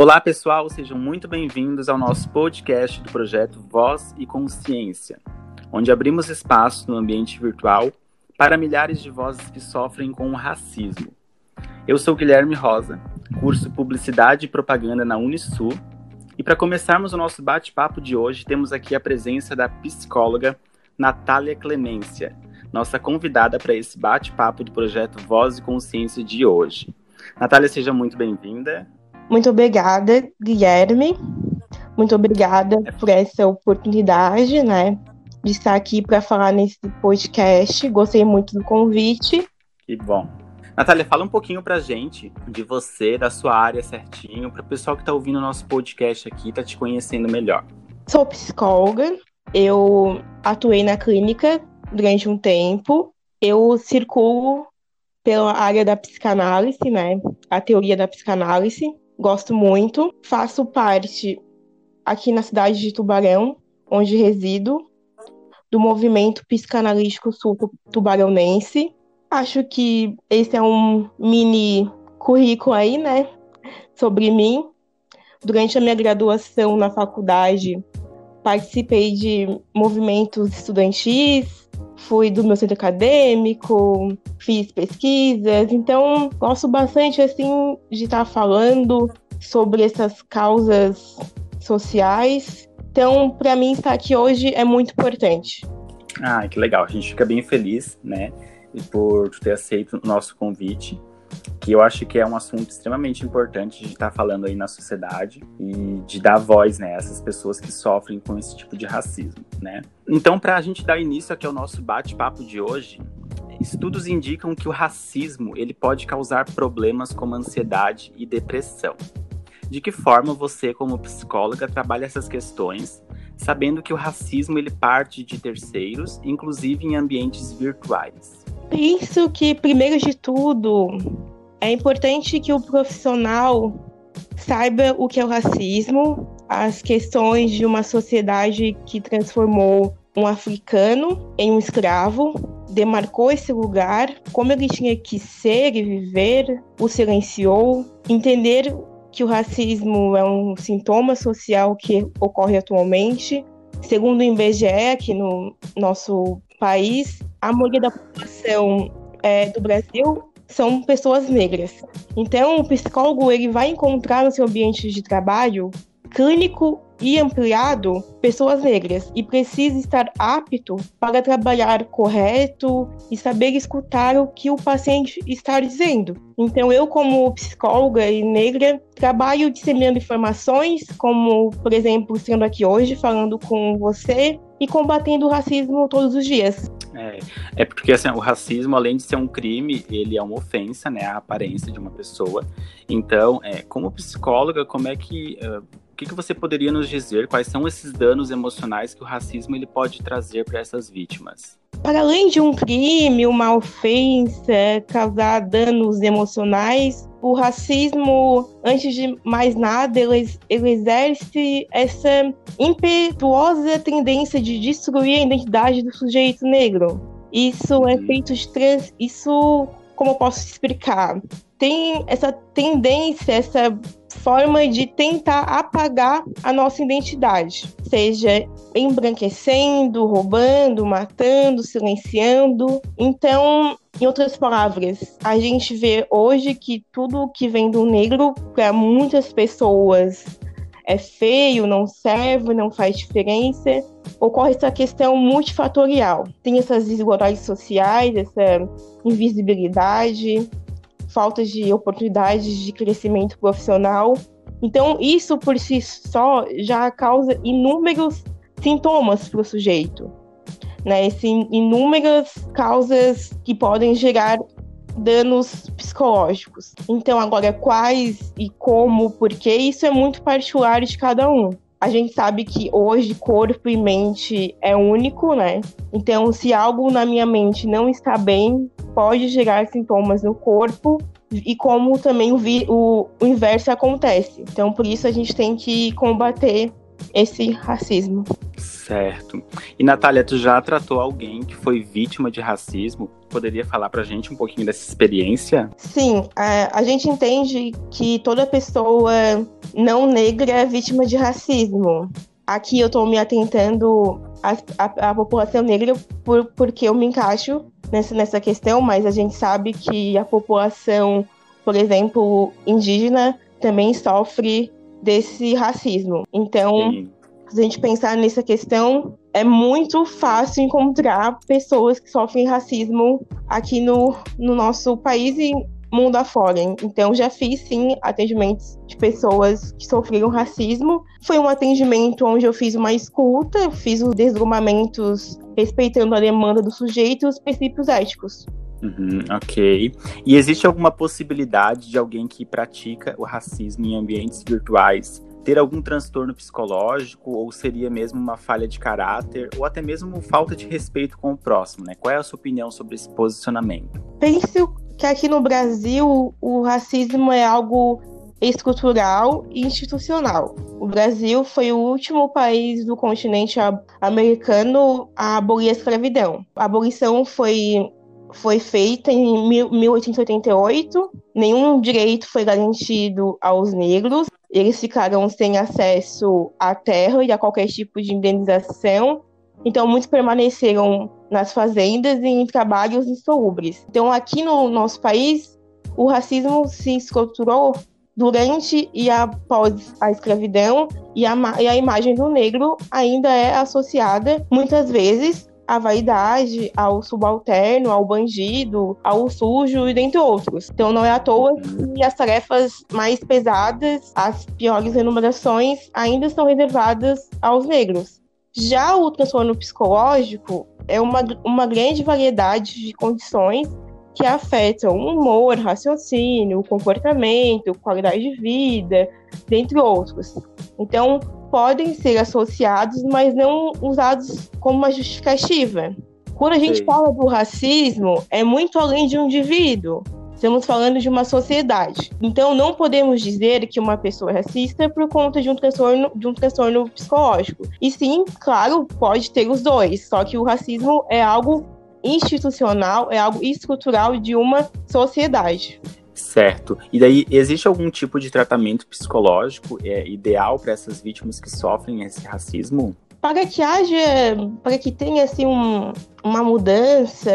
Olá, pessoal, sejam muito bem-vindos ao nosso podcast do projeto Voz e Consciência, onde abrimos espaço no ambiente virtual para milhares de vozes que sofrem com o racismo. Eu sou Guilherme Rosa, curso Publicidade e Propaganda na Unisul, e para começarmos o nosso bate-papo de hoje, temos aqui a presença da psicóloga Natália Clemência, nossa convidada para esse bate-papo do projeto Voz e Consciência de hoje. Natália, seja muito bem-vinda. Muito obrigada, Guilherme. Muito obrigada por essa oportunidade, né, de estar aqui para falar nesse podcast. Gostei muito do convite. Que bom. Natália, fala um pouquinho pra gente de você, da sua área certinho, para o pessoal que está ouvindo o nosso podcast aqui, tá te conhecendo melhor. Sou psicóloga, eu atuei na clínica durante um tempo, eu circulo pela área da psicanálise, né? A teoria da psicanálise gosto muito. Faço parte aqui na cidade de Tubarão, onde resido, do movimento psicanalítico sul-tubaronense. Acho que esse é um mini currículo aí, né, sobre mim. Durante a minha graduação na faculdade, participei de movimentos estudantis, fui do meu centro acadêmico, fiz pesquisas, então gosto bastante assim de estar falando sobre essas causas sociais. Então, para mim estar aqui hoje é muito importante. Ah, que legal. A gente fica bem feliz, né, por ter aceito o nosso convite que eu acho que é um assunto extremamente importante de estar falando aí na sociedade e de dar voz, né, a essas pessoas que sofrem com esse tipo de racismo, né. Então, para a gente dar início aqui ao nosso bate-papo de hoje, estudos indicam que o racismo ele pode causar problemas como ansiedade e depressão. De que forma você, como psicóloga, trabalha essas questões, sabendo que o racismo ele parte de terceiros, inclusive em ambientes virtuais? Penso que, primeiro de tudo, é importante que o profissional saiba o que é o racismo, as questões de uma sociedade que transformou um africano em um escravo, demarcou esse lugar, como ele tinha que ser e viver, o silenciou, entender que o racismo é um sintoma social que ocorre atualmente. Segundo o IBGE, aqui no nosso país, a maioria da população é, do Brasil são pessoas negras. Então, o psicólogo ele vai encontrar no seu ambiente de trabalho clínico e ampliado pessoas negras e precisa estar apto para trabalhar correto e saber escutar o que o paciente está dizendo. Então, eu, como psicóloga e negra, trabalho disseminando informações, como, por exemplo, estando aqui hoje falando com você e combatendo o racismo todos os dias. É, é porque assim, o racismo, além de ser um crime, ele é uma ofensa, né, à aparência de uma pessoa. Então, é, como psicóloga, como é que uh, que, que você poderia nos dizer? Quais são esses danos emocionais que o racismo ele pode trazer para essas vítimas? Para além de um crime, uma ofensa, causar danos emocionais, o racismo, antes de mais nada, ele, ele exerce essa impetuosa tendência de destruir a identidade do sujeito negro. Isso é uhum. feito de trans... Isso, como eu posso explicar? Tem essa tendência, essa forma de tentar apagar a nossa identidade, seja embranquecendo, roubando, matando, silenciando. Então, em outras palavras, a gente vê hoje que tudo que vem do negro para muitas pessoas é feio, não serve, não faz diferença. Ocorre essa questão multifatorial. Tem essas desigualdades sociais, essa invisibilidade, falta de oportunidades de crescimento profissional. Então, isso por si só já causa inúmeros sintomas para o sujeito, né? Esse, inúmeras causas que podem gerar danos psicológicos. Então, agora, quais e como, por quê, isso é muito particular de cada um. A gente sabe que hoje corpo e mente é único, né? Então, se algo na minha mente não está bem, pode gerar sintomas no corpo e como também o, vi, o, o inverso acontece. Então, por isso a gente tem que combater esse racismo. Certo. E Natália, tu já tratou alguém que foi vítima de racismo? Poderia falar pra gente um pouquinho dessa experiência? Sim, a, a gente entende que toda pessoa não negra é vítima de racismo. Aqui eu estou me atentando à, população negra por, porque eu me encaixo nessa, nessa questão, mas a gente sabe que a população, por exemplo, indígena, também sofre desse racismo. Então, Sim. se a gente pensar nessa questão, é muito fácil encontrar pessoas que sofrem racismo aqui no, no nosso país e mundo afora. Então, já fiz sim atendimentos de pessoas que sofreram racismo. Foi um atendimento onde eu fiz uma escuta, fiz os desgrumamentos respeitando a demanda do sujeito e os princípios éticos. Uhum, ok. E existe alguma possibilidade de alguém que pratica o racismo em ambientes virtuais ter algum transtorno psicológico ou seria mesmo uma falha de caráter ou até mesmo falta de respeito com o próximo, né? Qual é a sua opinião sobre esse posicionamento? Penso que aqui no Brasil o racismo é algo estrutural e institucional. O Brasil foi o último país do continente americano a abolir a escravidão. A abolição foi, foi feita em 1888, nenhum direito foi garantido aos negros, eles ficaram sem acesso à terra e a qualquer tipo de indenização, então muitos permaneceram nas fazendas e em trabalhos insolúveis. Então, aqui no nosso país, o racismo se estruturou durante e após a escravidão e a, e a imagem do negro ainda é associada muitas vezes à vaidade, ao subalterno, ao bandido, ao sujo e dentre outros. Então não é à toa que as tarefas mais pesadas, as piores remunerações ainda são reservadas aos negros. Já o transtorno psicológico é uma, uma grande variedade de condições que afetam o humor, raciocínio, comportamento, qualidade de vida, dentre outros. Então, podem ser associados, mas não usados como uma justificativa. Quando a gente Sim. fala do racismo, é muito além de um indivíduo. Estamos falando de uma sociedade. Então, não podemos dizer que uma pessoa é racista por conta de um transtorno, de um transtorno psicológico. E sim, claro, pode ter os dois. Só que o racismo é algo institucional, é algo estrutural de uma sociedade. Certo. E daí, existe algum tipo de tratamento psicológico é, ideal para essas vítimas que sofrem esse racismo? Para que haja, para que tenha assim um, uma mudança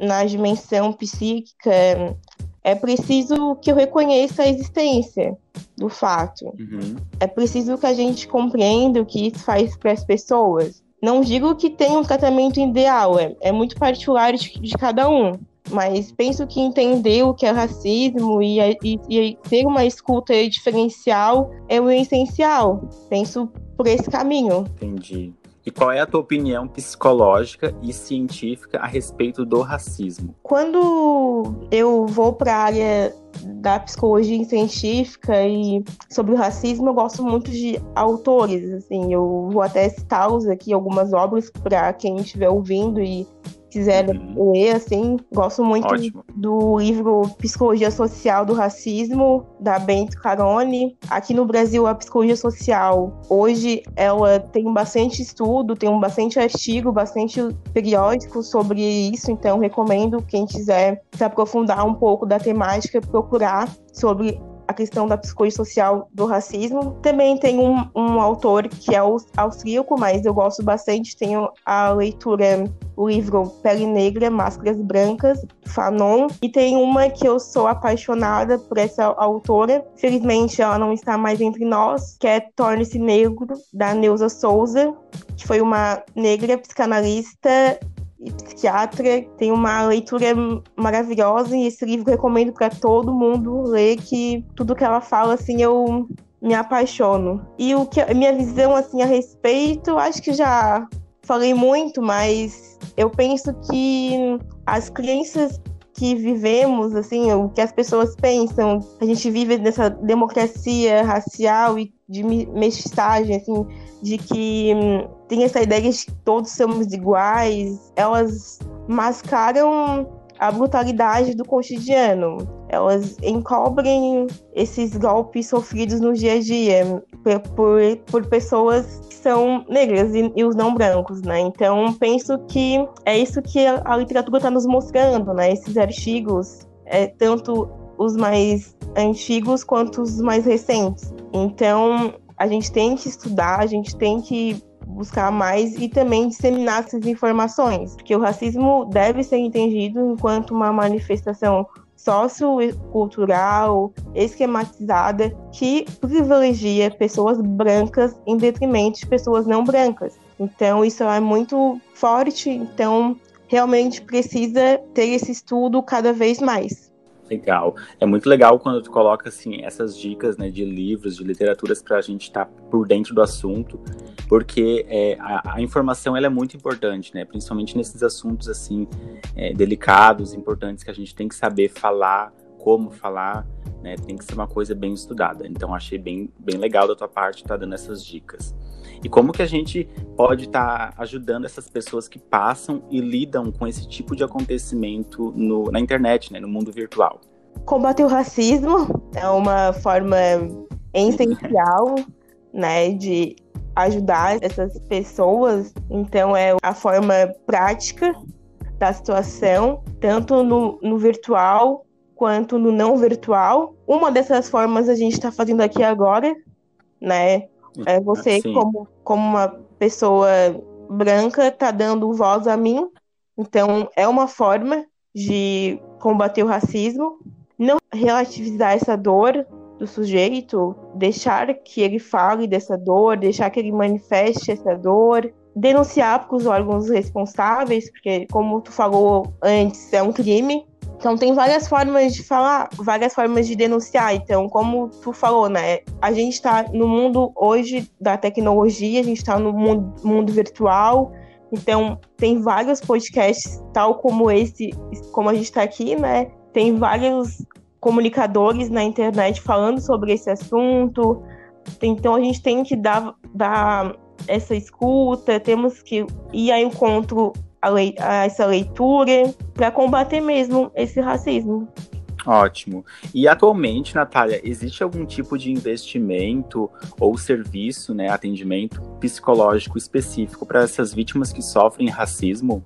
na dimensão psíquica é preciso que eu reconheça a existência do fato. Uhum. É preciso que a gente compreenda o que isso faz para as pessoas. Não digo que tem um tratamento ideal, é, é muito particular de, de, cada um. Mas penso que entender o que é racismo e, e, e ter uma escuta diferencial é o essencial. Penso por esse caminho. Entendi. E qual é a tua opinião psicológica e científica a respeito do racismo? Quando eu vou para a área da psicologia científica e sobre o racismo, eu gosto muito de autores, assim, eu vou até citá-los aqui algumas obras para quem estiver ouvindo e quiser uhum. ler, assim, gosto muito Ótimo. do livro Psicologia Social do Racismo, da Bento Carone. Aqui no Brasil, a psicologia social, hoje, ela tem bastante estudo, tem um bastante artigo, bastante periódico sobre isso, então recomendo quem quiser se aprofundar um pouco da temática, procurar sobre a questão da psicologia social do racismo. Também tem um, um autor que é austríaco, mas eu gosto bastante, tenho a leitura, livro Pele Negra, Máscaras Brancas, Fanon, e tem uma que eu sou apaixonada por essa autora, felizmente ela não está mais entre nós, que é Torne-se Negro, da Neuza Souza, que foi uma negra psicanalista e psiquiatra, tem uma leitura maravilhosa e esse livro recomendo para todo mundo ler que tudo que ela fala assim eu me apaixono. E o que a minha visão assim a respeito, acho que já falei muito, mas eu penso que as crianças que vivemos, assim, o que as pessoas pensam, a gente vive nessa democracia racial e de mestiçagem, assim, de que hum, tem essa ideia de que todos somos iguais, elas mascaram a brutalidade do cotidiano. Elas encobrem esses golpes sofridos no dia a dia por, por, pessoas que são negras e, e, os não brancos, né? Então, penso que é isso que a, a literatura está nos mostrando, né? Esses artigos, é, tanto os mais antigos quanto os mais recentes. Então, a gente tem que estudar, a gente tem que buscar mais e também disseminar essas informações, porque o racismo deve ser entendido enquanto uma manifestação sociocultural, esquematizada, que privilegia pessoas brancas em detrimento de pessoas não brancas. Então, isso é muito forte, então realmente precisa ter esse estudo cada vez mais. Legal. É muito legal quando tu coloca assim essas dicas né, de livros, de literaturas para a gente estar tá por dentro do assunto, porque é, a, a, informação ela é muito importante, né? Principalmente nesses assuntos assim é, delicados, importantes que a gente tem que saber falar, como falar, né? Tem que ser uma coisa bem estudada. Então achei bem, bem legal da tua parte estar tá dando essas dicas. E como que a gente pode estar tá ajudando essas pessoas que passam e lidam com esse tipo de acontecimento no, na internet, né, no mundo virtual? Combater o racismo é uma forma essencial, né, de ajudar essas pessoas. Então é a forma prática da situação, tanto no, no virtual quanto no não virtual. Uma dessas formas a gente está fazendo aqui agora, né? É você, como, como uma pessoa branca, tá dando voz a mim. Então, é uma forma de combater o racismo. Não relativizar essa dor do sujeito, deixar que ele fale dessa dor, deixar que ele manifeste essa dor, denunciar para os órgãos responsáveis, porque, como tu falou antes, é um crime. Então tem várias formas de falar, várias formas de denunciar. Então, como tu falou, né? A gente está no mundo hoje da tecnologia, a gente está no mundo, mundo virtual. Então, tem vários podcasts, tal como esse, como a gente está aqui, né? Tem vários comunicadores na internet falando sobre esse assunto. Então, a gente tem que dar, dar essa escuta, temos que ir ao encontro a, lei, a essa leitura para combater mesmo esse racismo. Ótimo. E atualmente, Natália, existe algum tipo de investimento ou serviço, né, atendimento psicológico específico para essas vítimas que sofrem racismo?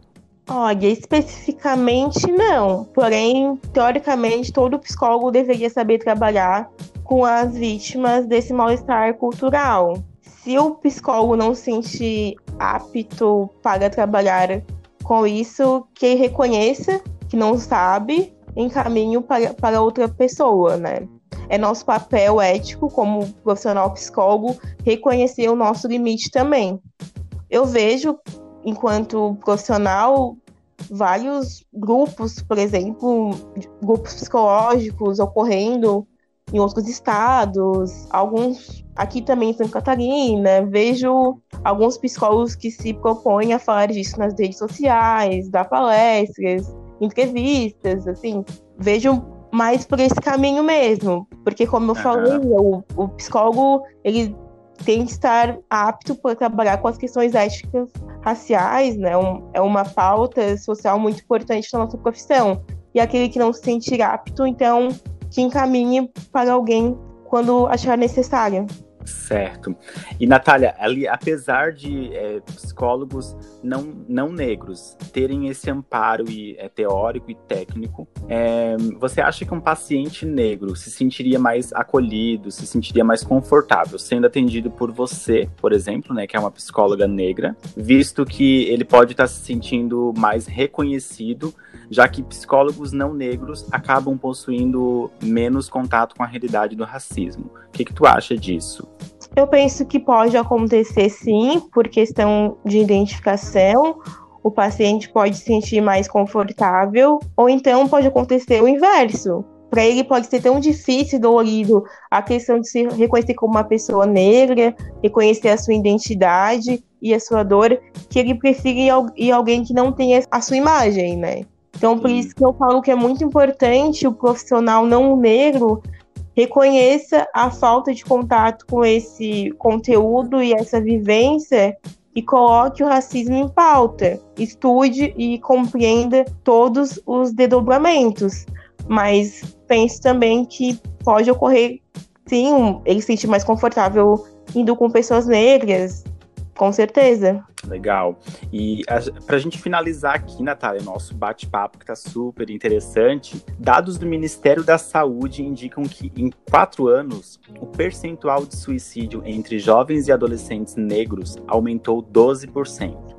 Olha, especificamente não. Porém, teoricamente, todo psicólogo deveria saber trabalhar com as vítimas desse mal-estar cultural. Se o psicólogo não se sentir apto para trabalhar com isso, que reconheça que não sabe, encaminhe para, para outra pessoa, né? É nosso papel ético, como profissional psicólogo, reconhecer o nosso limite também. Eu vejo, enquanto profissional, vários grupos, por exemplo, grupos psicológicos ocorrendo em outros estados, alguns aqui também em Santa Catarina. Vejo alguns psicólogos que se propõem a falar disso nas redes sociais, dar palestras, entrevistas, assim. Vejo mais por esse caminho mesmo, porque como eu uhum. falei, o, o psicólogo ele tem que estar apto para trabalhar com as questões éticas raciais, né? Um, é uma pauta social muito importante na nossa profissão. E aquele que não se sentir apto, então que encaminhe para alguém quando achar necessário. Certo. E Natália, ali, apesar de é, psicólogos não, não negros terem esse amparo e, é, teórico e técnico, é, você acha que um paciente negro se sentiria mais acolhido, se sentiria mais confortável sendo atendido por você, por exemplo, né, que é uma psicóloga negra, visto que ele pode estar se sentindo mais reconhecido, já que psicólogos não negros acabam possuindo menos contato com a realidade do racismo. O que, que tu acha disso? Eu penso que pode acontecer sim, por questão de identificação. O paciente pode se sentir mais confortável, ou então pode acontecer o inverso. Para ele pode ser tão difícil e dolorido a questão de se reconhecer como uma pessoa negra, reconhecer a sua identidade e a sua dor, que ele prefere ir alguém que não tenha a sua imagem, né? Então, por isso que eu falo que é muito importante o profissional não negro reconheça a falta de contato com esse conteúdo e essa vivência e coloque o racismo em pauta. Estude e compreenda todos os desdobramentos. mas penso também que pode ocorrer, sim, ele se sentir mais confortável indo com pessoas negras, com certeza. Legal. E para a gente finalizar aqui, Natália, nosso bate-papo que está super interessante, dados do Ministério da Saúde indicam que em quatro anos o percentual de suicídio entre jovens e adolescentes negros aumentou 12%.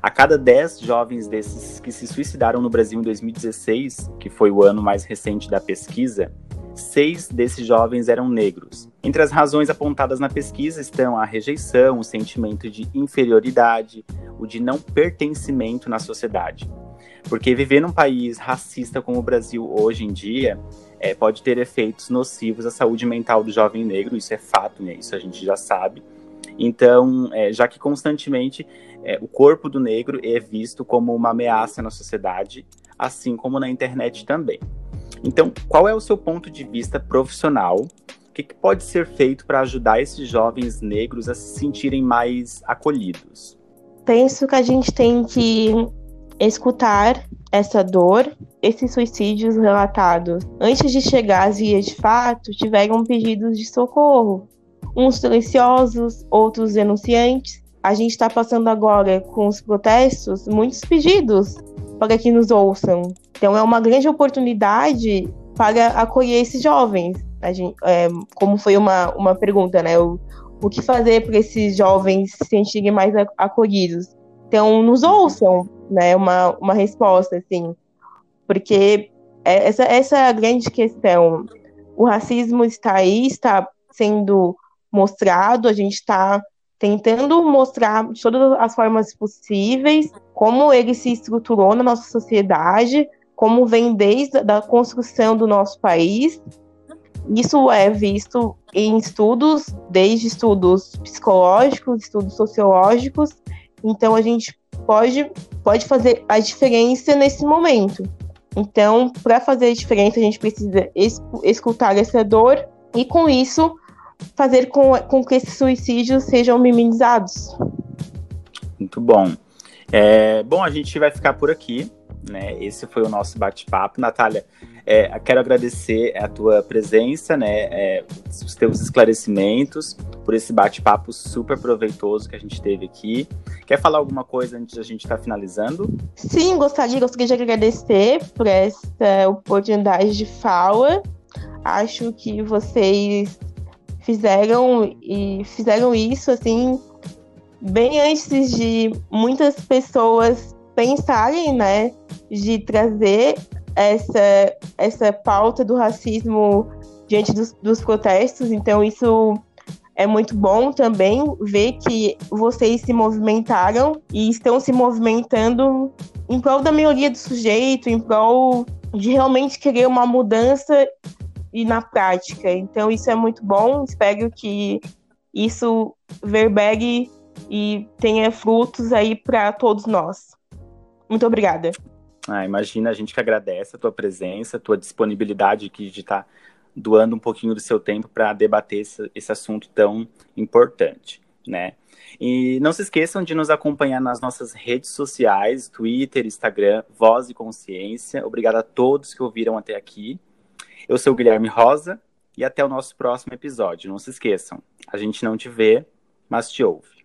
A cada 10 jovens desses que se suicidaram no Brasil em 2016, que foi o ano mais recente da pesquisa, seis desses jovens eram negros. Entre as razões apontadas na pesquisa estão a rejeição, o sentimento de inferioridade, o de não pertencimento na sociedade. Porque viver num país racista como o Brasil hoje em dia é, pode ter efeitos nocivos à saúde mental do jovem negro, isso é fato, né? isso a gente já sabe. Então, é, já que constantemente é, o corpo do negro é visto como uma ameaça na sociedade, assim como na internet também. Então, qual é o seu ponto de vista profissional? O que, que pode ser feito para ajudar esses jovens negros a se sentirem mais acolhidos? Penso que a gente tem que escutar essa dor, esses suicídios relatados. Antes de chegar às vias de fato, tiveram pedidos de socorro. Uns silenciosos, outros denunciantes. A gente está passando agora com os protestos muitos pedidos para que nos ouçam. Então é uma grande oportunidade para acolher esses jovens. Gente, é, como foi uma, uma pergunta, né? O, o que fazer para esses jovens se sentirem mais acolhidos? Então, nos ouçam, né? Uma, uma resposta, assim. Porque é, essa, essa é a grande questão. O racismo está aí, está sendo mostrado, a gente está tentando mostrar de todas as formas possíveis como ele se estruturou na nossa sociedade, como vem desde a construção do nosso país. Isso é visto em estudos, desde estudos psicológicos, estudos sociológicos. Então a gente pode, pode fazer a diferença nesse momento. Então, para fazer a diferença, a gente precisa escutar essa dor e, com isso, fazer com, com que esses suicídios sejam minimizados. Muito bom. É, bom, a gente vai ficar por aqui. Né? Esse foi o nosso bate-papo. Natália, é, quero agradecer a tua presença, né? É, os teus esclarecimentos, por esse bate-papo super proveitoso que a gente teve aqui. Quer falar alguma coisa antes da gente estar tá finalizando? Sim, gostaria, gostaria de agradecer por essa oportunidade de fala. Acho que vocês fizeram e fizeram isso assim bem antes de muitas pessoas pensarem, né, de trazer essa essa pauta do racismo diante dos, dos protestos. Então isso é muito bom também ver que vocês se movimentaram e estão se movimentando em prol da melhoria do sujeito, em prol de realmente querer uma mudança e na prática. Então isso é muito bom. Espero que isso verbegue e tenha frutos aí para todos nós. Muito obrigada. Ah, imagina, a gente que agradece a tua presença, a tua disponibilidade aqui de estar tá doando um pouquinho do seu tempo para debater esse, esse assunto tão importante, né? E não se esqueçam de nos acompanhar nas nossas redes sociais, Twitter, Instagram, Voz e Consciência. Obrigado a todos que ouviram até aqui. Eu sou o Guilherme Rosa e até o nosso próximo episódio. Não se esqueçam, a gente não te vê, mas te ouve.